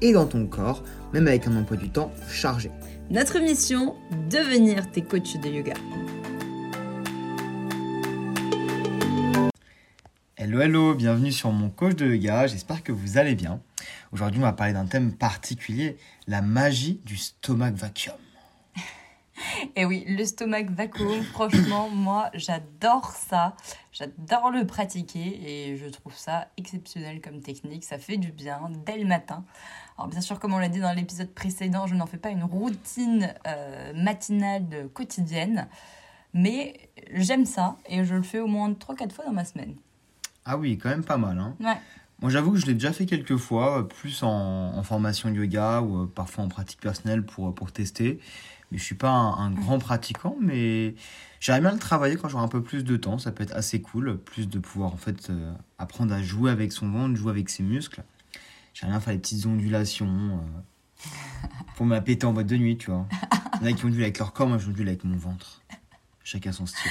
et dans ton corps, même avec un emploi du temps chargé. Notre mission, devenir tes coachs de yoga. Hello, hello, bienvenue sur mon coach de yoga, j'espère que vous allez bien. Aujourd'hui, on va parler d'un thème particulier, la magie du stomach vacuum. Et oui, le stomac vacuum, franchement, moi, j'adore ça. J'adore le pratiquer et je trouve ça exceptionnel comme technique. Ça fait du bien dès le matin. Alors, bien sûr, comme on l'a dit dans l'épisode précédent, je n'en fais pas une routine euh, matinale quotidienne. Mais j'aime ça et je le fais au moins 3-4 fois dans ma semaine. Ah oui, quand même pas mal. Hein. Ouais. Moi, j'avoue que je l'ai déjà fait quelques fois, plus en, formation yoga ou euh, parfois en pratique personnelle pour, pour tester. Mais je suis pas un, grand pratiquant, mais j'aimerais bien le travailler quand j'aurai un peu plus de temps. Ça peut être assez cool, plus de pouvoir en fait euh, apprendre à jouer avec son ventre, jouer avec ses muscles. J'aimerais bien faire des petites ondulations euh, pour m'apéter en boîte de nuit, tu vois. Il y en a qui ondulent avec leur corps, moi j'ondule avec mon ventre. Chacun son style.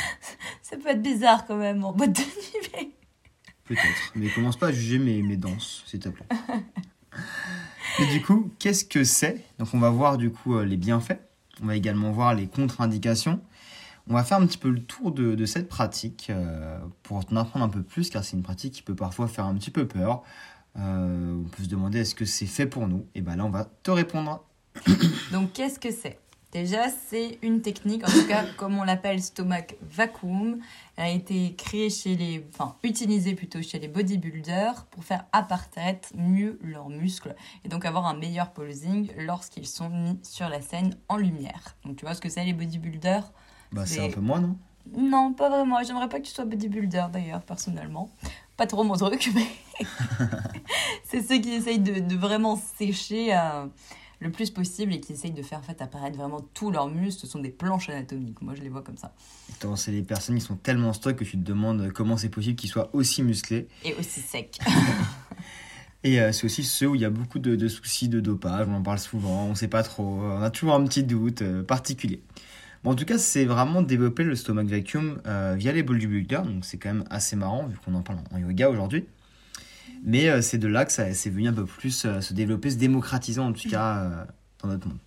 Ça peut être bizarre quand même en boîte de nuit, mais... Peut-être, mais commence pas à juger mes, mes danses, s'il te plaît. Et du coup, qu'est-ce que c'est? Donc on va voir du coup euh, les bienfaits on va également voir les contre-indications. On va faire un petit peu le tour de, cette pratique euh, pour en apprendre un peu plus, car c'est une pratique qui peut parfois faire un petit peu peur. Euh, on peut se demander est-ce que c'est fait pour nous? Et bien là, on va te répondre. Donc, qu'est-ce que c'est? Déjà, c'est une technique, en tout cas, comme on l'appelle stomach vacuum. Elle a été créée chez les, enfin, utilisée plutôt chez les bodybuilders pour faire apparaître mieux leurs muscles et donc avoir un meilleur posing lorsqu'ils sont mis sur la scène en lumière. Donc, tu vois ce que c'est les bodybuilders? Bah, c'est un peu moi, non? Non, pas vraiment. J'aimerais pas que tu sois bodybuilder d'ailleurs, personnellement. Pas trop mon truc, mais c'est ceux qui essayent de, de vraiment sécher. Euh, le plus possible et qui essayent de faire en fait apparaître vraiment tous leurs muscles. Ce sont des planches anatomiques. Moi, je les vois comme ça. C'est les personnes qui sont tellement stock que tu te demandes comment c'est possible qu'ils soient aussi musclés. Et aussi secs. et euh, c'est aussi ceux où il y a beaucoup de, soucis de dopage. On en parle souvent, on ne sait pas trop. On a toujours un petit doute euh, particulier. Bon, en tout cas, c'est vraiment développer le stomach vacuum euh, via les bodybuilders. Donc, c'est quand même assez marrant vu qu'on en parle en yoga aujourd'hui. Mais euh, c'est de là que ça c'est venu un peu plus euh, se développer, se démocratiser en tout cas dans notre monde.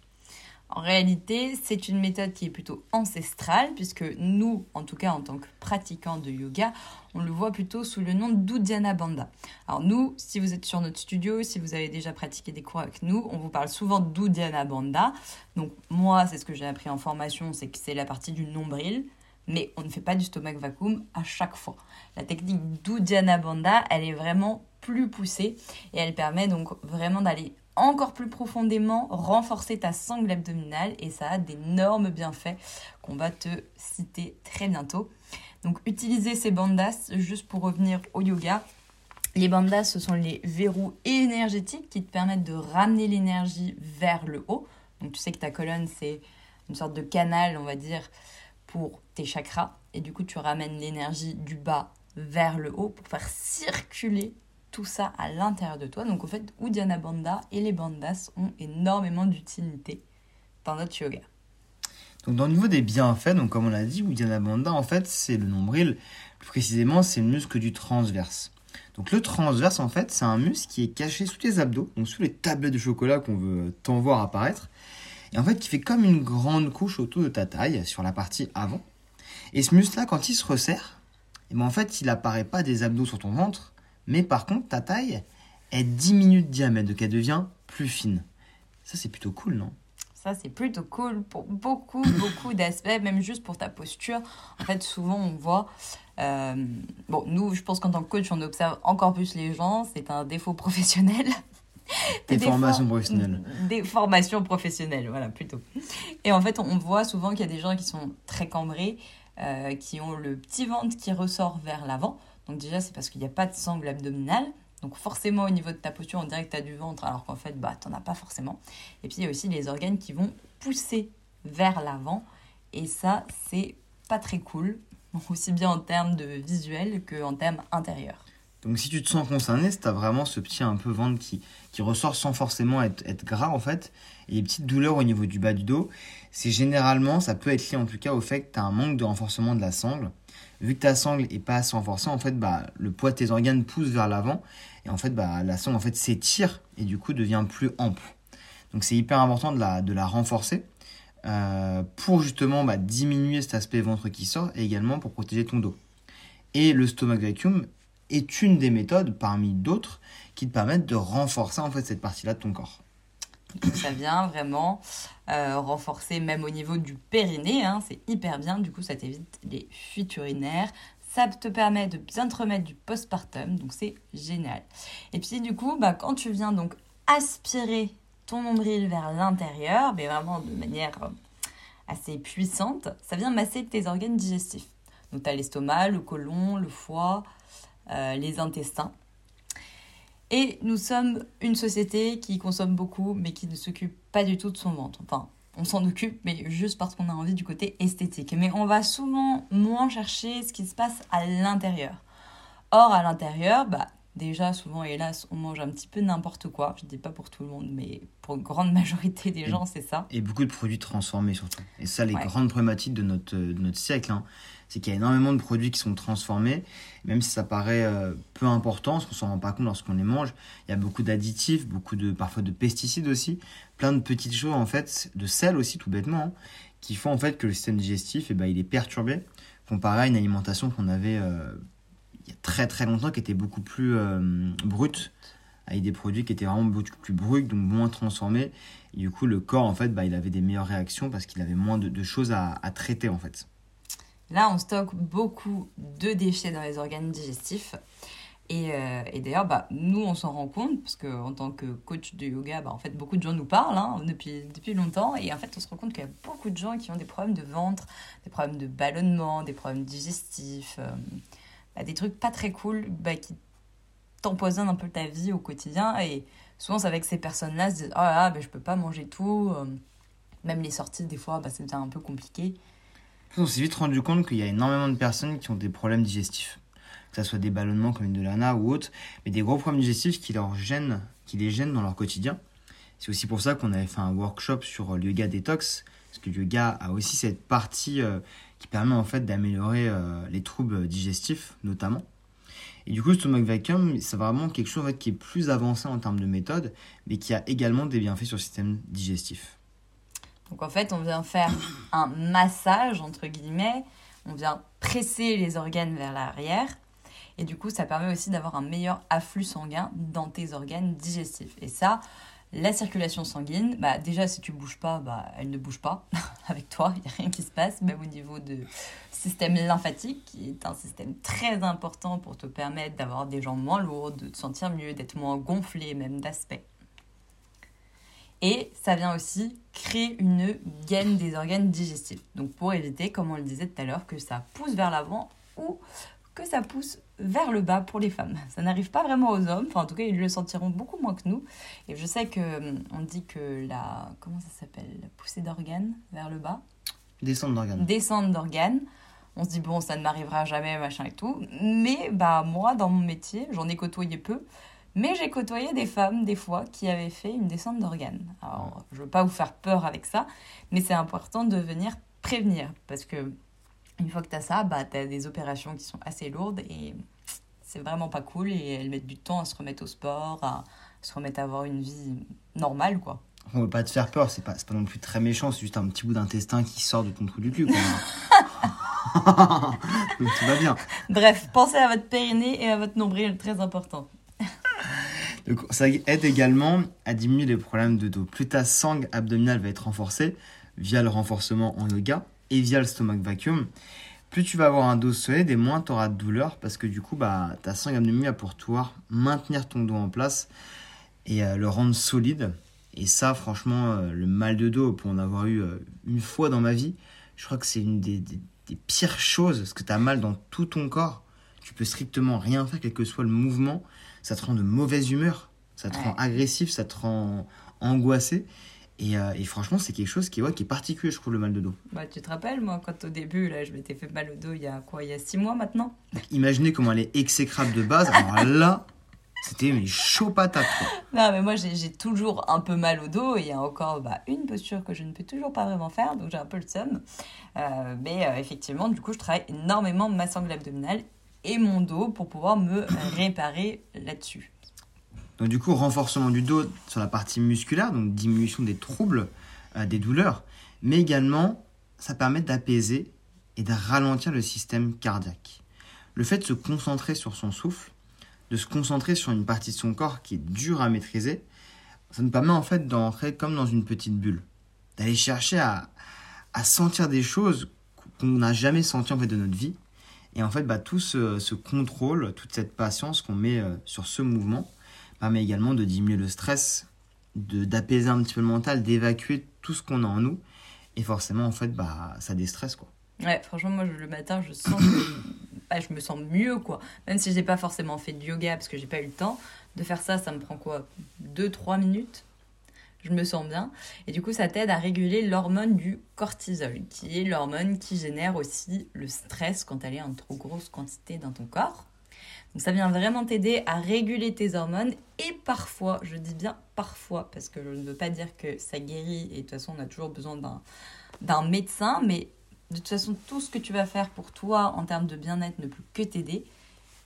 En réalité, c'est une méthode qui est plutôt ancestrale, puisque nous, en tout cas en tant que pratiquants de yoga, on le voit plutôt sous le nom d'Uddiyana Bandha. Alors nous, si vous êtes sur notre studio, si vous avez déjà pratiqué des cours avec nous, on vous parle souvent d'Uddiyana Bandha. Donc moi, c'est ce que j'ai appris en formation, c'est que c'est la partie du nombril, mais on ne fait pas du stomach vacuum à chaque fois. La technique d'Uddiyana Bandha, elle est vraiment plus poussée et elle permet donc vraiment d'aller encore plus profondément renforcer ta sangle abdominale et ça a d'énormes bienfaits qu'on va te citer très bientôt. Donc utiliser ces bandas juste pour revenir au yoga. Les bandas, ce sont les verrous énergétiques qui te permettent de ramener l'énergie vers le haut. Donc tu sais que ta colonne, c'est une sorte de canal, on va dire, pour tes chakras. Et du coup, tu ramènes l'énergie du bas vers le haut pour faire circuler tout ça à l'intérieur de toi. Donc en fait, Uddiyana Bandha et les bandas ont énormément d'utilité dans notre yoga. Donc dans le niveau des bienfaits, donc comme on l'a dit, Uddiyana Bandha en fait c'est le nombril, plus précisément c'est le muscle du transverse. Donc le transverse en fait c'est un muscle qui est caché sous tes abdos, donc sous les tablettes de chocolat qu'on veut t'en voir apparaître, et en fait qui fait comme une grande couche autour de ta taille sur la partie avant. Et ce muscle là quand il se resserre, et eh ben en fait il apparaît pas des abdos sur ton ventre, mais par contre, ta taille, est diminue de diamètre, donc elle devient plus fine. Ça, c'est plutôt cool, non? Ça, c'est plutôt cool pour beaucoup, beaucoup d'aspects, même juste pour ta posture. En fait, souvent, on voit. Euh, bon, nous, je pense qu'en tant que coach, on observe encore plus les gens. C'est un défaut professionnel. Des, formations professionnelles. Des formations professionnelles, voilà, plutôt. Et en fait, on voit souvent qu'il y a des gens qui sont très cambrés, euh, qui ont le petit ventre qui ressort vers l'avant. Donc déjà, c'est parce qu'il n'y a pas de sangle abdominale. Donc forcément au niveau de ta posture, on dirait que tu as du ventre alors qu'en fait, bah, tu n'en as pas forcément. Et puis il y a aussi les organes qui vont pousser vers l'avant. Et ça, c'est pas très cool, aussi bien en termes de visuel qu'en termes intérieurs. Donc si tu te sens concerné, tu as vraiment ce petit un peu ventre qui, qui ressort sans forcément être, être gras en fait, et les petites douleurs au niveau du bas du dos, c'est généralement, ça peut être lié en tout cas au fait que tu as un manque de renforcement de la sangle. Vu que ta sangle est pas assez renforcée, en fait, bah, le poids de tes organes pousse vers l'avant, et en fait, bah, la sangle en fait s'étire et du coup devient plus ample. Donc c'est hyper important de la, de la renforcer. Euh, pour justement bah, diminuer cet aspect ventre qui sort et également pour protéger ton dos. Et le stomach vacuum est une des méthodes parmi d'autres qui te permettent de renforcer en fait cette partie-là de ton corps. Ça vient vraiment euh, renforcer même au niveau du périnée, hein, c'est hyper bien, du coup ça t'évite les fuites urinaires, ça te permet de bien te remettre du postpartum, donc c'est génial. Et puis du coup, bah, quand tu viens donc aspirer ton nombril vers l'intérieur, mais vraiment de manière euh, assez puissante, ça vient masser tes organes digestifs. Donc tu as l'estomac, le côlon, le foie, euh, les intestins. Et nous sommes une société qui consomme beaucoup, mais qui ne s'occupe pas du tout de son ventre. Enfin, on s'en occupe, mais juste parce qu'on a envie du côté esthétique. Mais on va souvent moins chercher ce qui se passe à l'intérieur. Or, à l'intérieur, bah, déjà, souvent, hélas, on mange un petit peu n'importe quoi. Je ne dis pas pour tout le monde, mais pour une grande majorité des gens, c'est ça. Et beaucoup de produits transformés surtout. Et ça, les grandes problématiques de notre, de notre siècle. Hein c'est qu'il y a énormément de produits qui sont transformés, même si ça paraît euh, peu important, parce qu'on s'en rend pas compte lorsqu'on les mange. Il y a beaucoup d'additifs, beaucoup de parfois de pesticides aussi, plein de petites choses en fait, de sel aussi tout bêtement, qui font en fait que le système digestif, eh ben, il est perturbé, comparé à une alimentation qu'on avait euh, il y a très très longtemps, qui était beaucoup plus euh, brute, avec des produits qui étaient vraiment beaucoup plus bruts, donc moins transformés. Et du coup, le corps, en fait, bah, il avait des meilleures réactions parce qu'il avait moins de, choses à, à traiter, en fait. Là, on stocke beaucoup de déchets dans les organes digestifs. Et, euh, d'ailleurs, bah, nous, on s'en rend compte, parce qu'en tant que coach de yoga, bah, en fait, beaucoup de gens nous parlent hein, depuis, depuis longtemps. Et en fait, on se rend compte qu'il y a beaucoup de gens qui ont des problèmes de ventre, des problèmes de ballonnement, des problèmes digestifs, euh, bah, des trucs pas très cool bah, qui t'empoisonnent un peu ta vie au quotidien. Et souvent, c'est avec ces personnes-là, se disent Oh là, là je peux pas manger tout. Euh, même les sorties, des fois, bah, c'est un peu compliqué on s'est vite rendu compte qu'il y a énormément de personnes qui ont des problèmes digestifs. Que ce soit des ballonnements comme une de l'ANA ou autre, mais des gros problèmes digestifs qui, leur gênent, qui les gênent dans leur quotidien. C'est aussi pour ça qu'on avait fait un workshop sur le yoga détox, parce que le yoga a aussi cette partie euh, qui permet en fait d'améliorer euh, les troubles digestifs notamment. Et du coup, stomach vacuum, c'est vraiment quelque chose qui est plus avancé en termes de méthode, mais qui a également des bienfaits sur le système digestif. Donc en fait, on vient faire un massage, entre guillemets, on vient presser les organes vers l'arrière. Et du coup, ça permet aussi d'avoir un meilleur afflux sanguin dans tes organes digestifs. Et ça, la circulation sanguine, bah déjà si tu bouges pas, bah elle ne bouge pas avec toi, il n'y a rien qui se passe, même au niveau du système lymphatique, qui est un système très important pour te permettre d'avoir des jambes moins lourdes, de te sentir mieux, d'être moins gonflé même d'aspect. Et ça vient aussi créer une gaine des organes digestifs. Donc pour éviter, comme on le disait tout à l'heure, que ça pousse vers l'avant ou que ça pousse vers le bas pour les femmes. Ça n'arrive pas vraiment aux hommes, enfin en tout cas ils le sentiront beaucoup moins que nous. Et je sais que hum, on dit que la comment ça s'appelle, la poussée d'organes vers le bas? Descente d'organes. Descente d'organes. On se dit bon ça ne m'arrivera jamais machin et tout. Mais bah moi dans mon métier j'en ai côtoyé peu. Mais j'ai côtoyé des femmes, des fois, qui avaient fait une descente d'organes. Alors, je ne veux pas vous faire peur avec ça, mais c'est important de venir prévenir. Parce que une fois que tu as ça, bah, tu as des opérations qui sont assez lourdes et c'est vraiment pas cool. Et elles mettent du temps à se remettre au sport, à se remettre à avoir une vie normale, quoi. On veut pas te faire peur, c'est pas, pas non plus très méchant, c'est juste un petit bout d'intestin qui sort de ton trou du cul. Quoi. Tout va bien. Bref, pensez à votre périnée et à votre nombril, très important. Ça aide également à diminuer les problèmes de dos. Plus ta sangle abdominale va être renforcée via le renforcement en yoga et via le stomach vacuum, plus tu vas avoir un dos solide et moins tu auras de douleur parce que du coup, bah, ta sangle abdominale va pour pouvoir maintenir ton dos en place et euh, le rendre solide. Et ça, franchement, euh, le mal de dos, pour en avoir eu euh, une fois dans ma vie, je crois que c'est une des, des, pires choses parce que tu as mal dans tout ton corps. Tu peux strictement rien faire, quel que soit le mouvement ça te rend de mauvaise humeur, ça te Ouais. rend agressif, ça te rend angoissé. Et, euh, et franchement, c'est quelque chose qui est, ouais, qui est particulier, je trouve, le mal de dos. Bah, tu te rappelles, moi, quand au début, là, je m'étais fait mal au dos il y a quoi Il y a six mois maintenant? Donc, imaginez comment elle est exécrable de base. Alors là, c'était mais chaud patate. quoi. Non, mais moi, j'ai j'ai toujours un peu mal au dos. et Il y a encore bah, une posture que je ne peux toujours pas vraiment faire, donc j'ai un peu le seum. Euh, mais euh, effectivement, du coup, je travaille énormément ma sangle abdominale et mon dos pour pouvoir me réparer là-dessus. Donc du coup, renforcement du dos sur la partie musculaire, donc diminution des troubles, euh, des douleurs, mais également, ça permet d'apaiser et de ralentir le système cardiaque. Le fait de se concentrer sur son souffle, de se concentrer sur une partie de son corps qui est dure à maîtriser, ça nous permet en fait d'entrer comme dans une petite bulle, d'aller chercher à, à sentir des choses qu'on n'a jamais senties en fait de notre vie. Et en fait, bah, tout ce, contrôle, toute cette patience qu'on met euh, sur ce mouvement, permet également de diminuer le stress, d'apaiser un petit peu le mental, d'évacuer tout ce qu'on a en nous. Et forcément, en fait, bah, ça déstresse, quoi. Ouais, franchement, moi, le matin, je sens que bah, je me sens mieux, quoi. Même si j'ai pas forcément fait de yoga parce que j'ai pas eu le temps de faire ça, ça me prend quoi? 2-3 minutes? Je me sens bien. Et du coup, ça t'aide à réguler l'hormone du cortisol, qui est l'hormone qui génère aussi le stress quand elle est en trop grosse quantité dans ton corps. Donc ça vient vraiment t'aider à réguler tes hormones et parfois, je dis bien parfois, parce que je ne veux pas dire que ça guérit et de toute façon on a toujours besoin d'un médecin, mais de toute façon tout ce que tu vas faire pour toi en termes de bien-être ne peut que t'aider.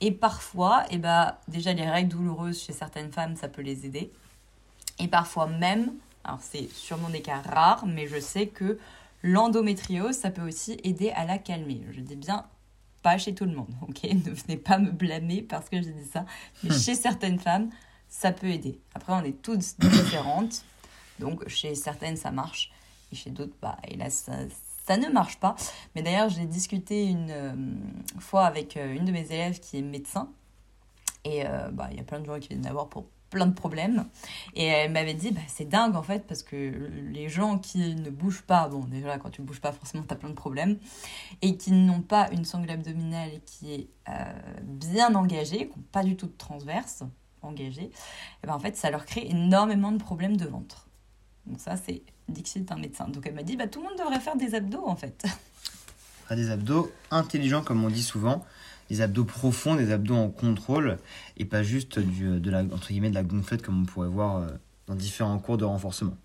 Et parfois, eh ben, déjà les règles douloureuses chez certaines femmes, ça peut les aider. Et parfois même, alors c'est sûrement des cas rares, mais je sais que l'endométriose, ça peut aussi aider à la calmer. Je dis bien pas chez tout le monde, ok? Ne venez pas me blâmer parce que j'ai dit ça. Mais chez certaines femmes, ça peut aider. Après, on est toutes différentes. Donc, chez certaines, ça marche. Et chez d'autres, bah, hélas, ça, ça ne marche pas. Mais d'ailleurs, j'ai discuté une euh, fois avec euh, une de mes élèves qui est médecin. Et euh, bah, il y a plein de gens qui viennent d'avoir pour plein de problèmes. Et elle m'avait dit, bah, c'est dingue en fait, parce que les gens qui ne bougent pas, bon, déjà, quand tu ne bouges pas, forcément, tu as plein de problèmes, et qui n'ont pas une sangle abdominale qui est euh, bien engagée, qui n'ont pas du tout de transverse engagée, et ben, en fait, ça leur crée énormément de problèmes de ventre. Donc ça, c'est Dixit, un médecin. Donc elle m'a dit, bah, tout le monde devrait faire des abdos en fait. Faire des abdos intelligents, comme on dit souvent, des abdos profonds, des abdos en contrôle, et pas juste du, de la, entre guillemets, de la gonflette comme on pourrait voir euh, dans différents cours de renforcement.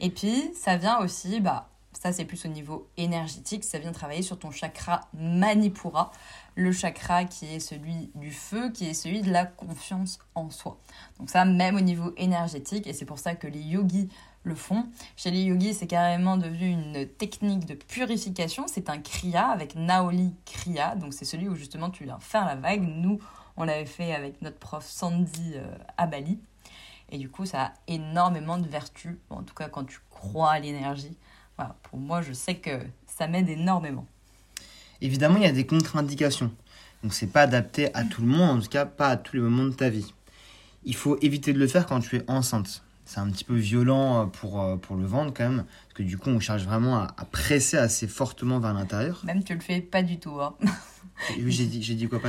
Et puis, ça vient aussi, bah, ça c'est plus au niveau énergétique, ça vient travailler sur ton chakra Manipura, le chakra qui est celui du feu, qui est celui de la confiance en soi. Donc ça, même au niveau énergétique, et c'est pour ça que les yogis le font. Chez les yogis, c'est carrément devenu une technique de purification, c'est un kriya avec Naoli Kriya, donc c'est celui où justement tu viens faire la vague. Nous, on l'avait fait avec notre prof Sandy euh, à Bali. Et du coup, ça a énormément de vertus, en tout cas quand tu crois à l'énergie. Pour moi, je sais que ça m'aide énormément. Évidemment, il y a des contre-indications. Donc, c'est pas adapté à tout le monde, en tout cas pas à tous les moments de ta vie. Il faut éviter de le faire quand tu es enceinte. C'est un petit peu violent euh, pour, euh, pour le ventre quand même, parce que du coup, on cherche vraiment à, à presser assez fortement vers l'intérieur. Même tu le fais pas du tout. Hein. Oui, J'ai dit, j'ai dit quoi,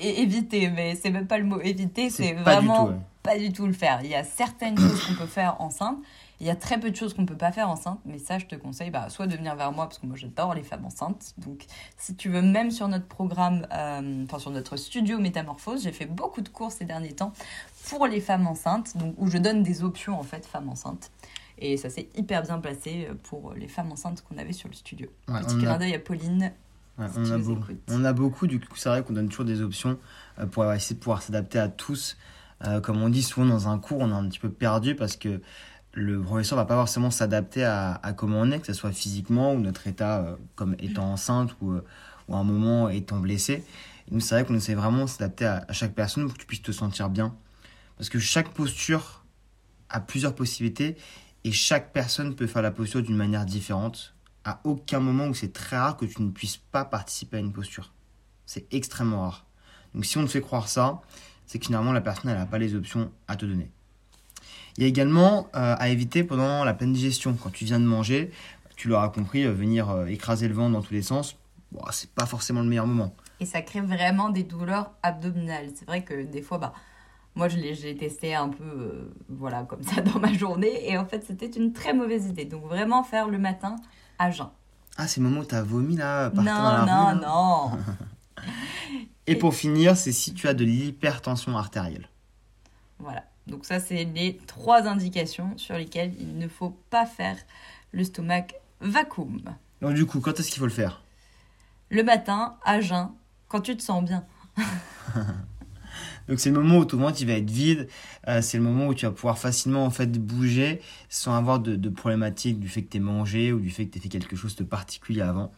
Et éviter, mais c'est même pas le mot éviter, c'est pas vraiment du tout. ouais. pas du tout le faire. Il y a certaines choses qu'on peut faire enceinte, il y a très peu de choses qu'on peut pas faire enceinte, mais ça, je te conseille bah, soit de venir vers moi, parce que moi j'adore les femmes enceintes. Donc, si tu veux, même sur notre programme, euh, enfin sur notre studio Métamorphose, j'ai fait beaucoup de cours ces derniers temps pour les femmes enceintes, donc où je donne des options en fait, femmes enceintes. Et ça s'est hyper bien placé pour les femmes enceintes qu'on avait sur le studio. Ouais, Petit clin a, d'œil à Pauline. ouais, si on, a écoutes. on a beaucoup, du coup, c'est vrai qu'on donne toujours des options euh, pour essayer de pouvoir s'adapter à tous. Euh, comme on dit souvent dans un cours, on est un petit peu perdu parce que le professeur va pas forcément s'adapter à, comment on est, que ce soit physiquement ou notre état euh, comme étant enceinte ou, euh, ou à un moment étant blessé. Et nous, c'est vrai qu'on essaie vraiment de s'adapter à, à chaque personne pour que tu puisses te sentir bien. Parce que chaque posture a plusieurs possibilités et chaque personne peut faire la posture d'une manière différente. À aucun moment où c'est très rare que tu ne puisses pas participer à une posture. C'est extrêmement rare. Donc si on te fait croire ça, c'est que finalement la personne n'a pas les options à te donner. Il y a également euh, à éviter pendant la pleine digestion. Quand tu viens de manger, tu l'auras compris, euh, venir euh, écraser le ventre dans tous les sens, bon, c'est pas forcément le meilleur moment. Et ça crée vraiment des douleurs abdominales. C'est vrai que des fois, bah, Moi, je l'ai testé un peu, voilà, comme ça dans ma journée. Et en fait, c'était une très mauvaise idée. Donc, vraiment faire le matin à jeun. Ah, c'est le moment où t'as vomi là, par Non, la non, rue, non. Et pour finir, c'est si tu as de l'hypertension artérielle. Voilà. Donc ça, c'est les trois indications sur lesquelles il ne faut pas faire le stomac vacuum. Donc du coup, quand est-ce qu'il faut le faire? Le matin, à jeun, quand tu te sens bien. Donc c'est le moment où ton ventre il va être vide, euh, c'est le moment où tu vas pouvoir facilement en fait bouger sans avoir de, de problématique du fait que tu mangé ou du fait que tu fait quelque chose de particulier avant.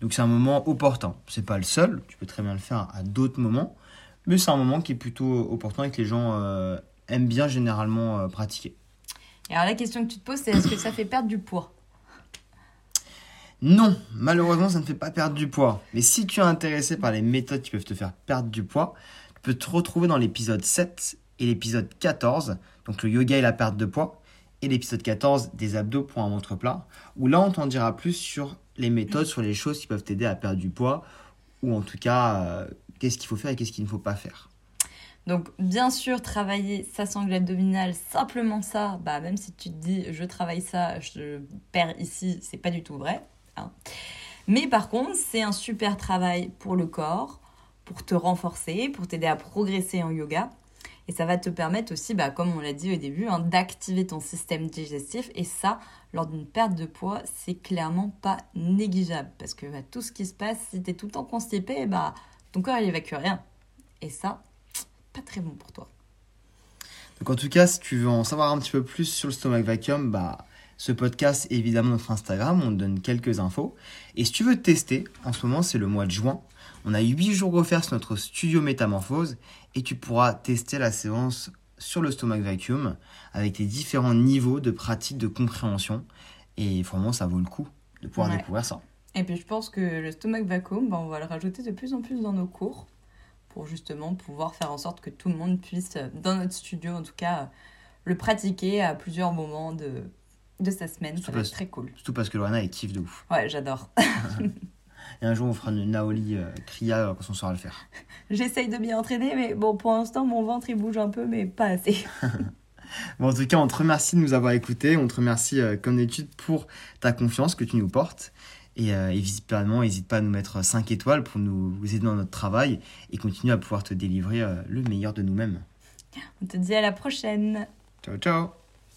Donc c'est un moment opportun. C'est pas le seul, tu peux très bien le faire à d'autres moments, mais c'est un moment qui est plutôt opportun et que les gens euh, aiment bien généralement euh, pratiquer. Et alors la question que tu te poses, c'est est-ce que ça fait perdre du poids? Non, malheureusement, ça ne fait pas perdre du poids. Mais si tu es intéressé par les méthodes qui peuvent te faire perdre du poids, tu peux te retrouver dans l'épisode 7 et l'épisode 14, donc le yoga et la perte de poids, et l'épisode 14 des abdos pour un ventre plat, où là on t'en dira plus sur les méthodes, sur les choses qui peuvent t'aider à perdre du poids, ou en tout cas, euh, qu'est-ce qu'il faut faire et qu'est-ce qu'il ne faut pas faire. Donc bien sûr, travailler sa sangle abdominale, simplement ça, bah même si tu te dis je travaille ça, je perds ici, c'est pas du tout vrai. hein. Mais par contre, c'est un super travail pour le corps, pour te renforcer, pour t'aider à progresser en yoga. Et ça va te permettre aussi, bah, comme on l'a dit au début, hein, d'activer ton système digestif. Et ça, lors d'une perte de poids, c'est clairement pas négligeable. Parce que bah, tout ce qui se passe, si tu es tout le temps constipé, bah, ton corps il évacue rien. Et ça, pas très bon pour toi. Donc en tout cas, si tu veux en savoir un petit peu plus sur le stomach vacuum, bah, ce podcast est évidemment notre Instagram, on te donne quelques infos. Et si tu veux tester, en ce moment c'est le mois de juin, on a 8 jours offerts sur notre studio Métamorphose et tu pourras tester la séance sur le stomach vacuum avec les différents niveaux de pratique de compréhension. Et vraiment, ça vaut le coup de pouvoir Ouais. découvrir ça. Et puis je pense que le stomach vacuum, bah, on va le rajouter de plus en plus dans nos cours pour justement pouvoir faire en sorte que tout le monde puisse, euh, dans notre studio en tout cas, euh, le pratiquer à plusieurs moments de, de sa semaine. Ça va Parce- être très cool. Surtout parce que Lorena, elle kiffe de ouf. Ouais, j'adore. Et un jour, on fera une Naoli euh, Kriya euh, quand on saura le faire. J'essaye de m'y entraîner, mais bon, pour l'instant, mon ventre il bouge un peu, mais pas assez. Bon, en tout cas, on te remercie de nous avoir écoutés. On te remercie, euh, comme d'habitude, pour ta confiance que tu nous portes. Et euh, évidemment, n'hésite pas à nous mettre 5 étoiles pour nous aider dans notre travail et continuer à pouvoir te délivrer euh, le meilleur de nous-mêmes. On te dit à la prochaine. Ciao, ciao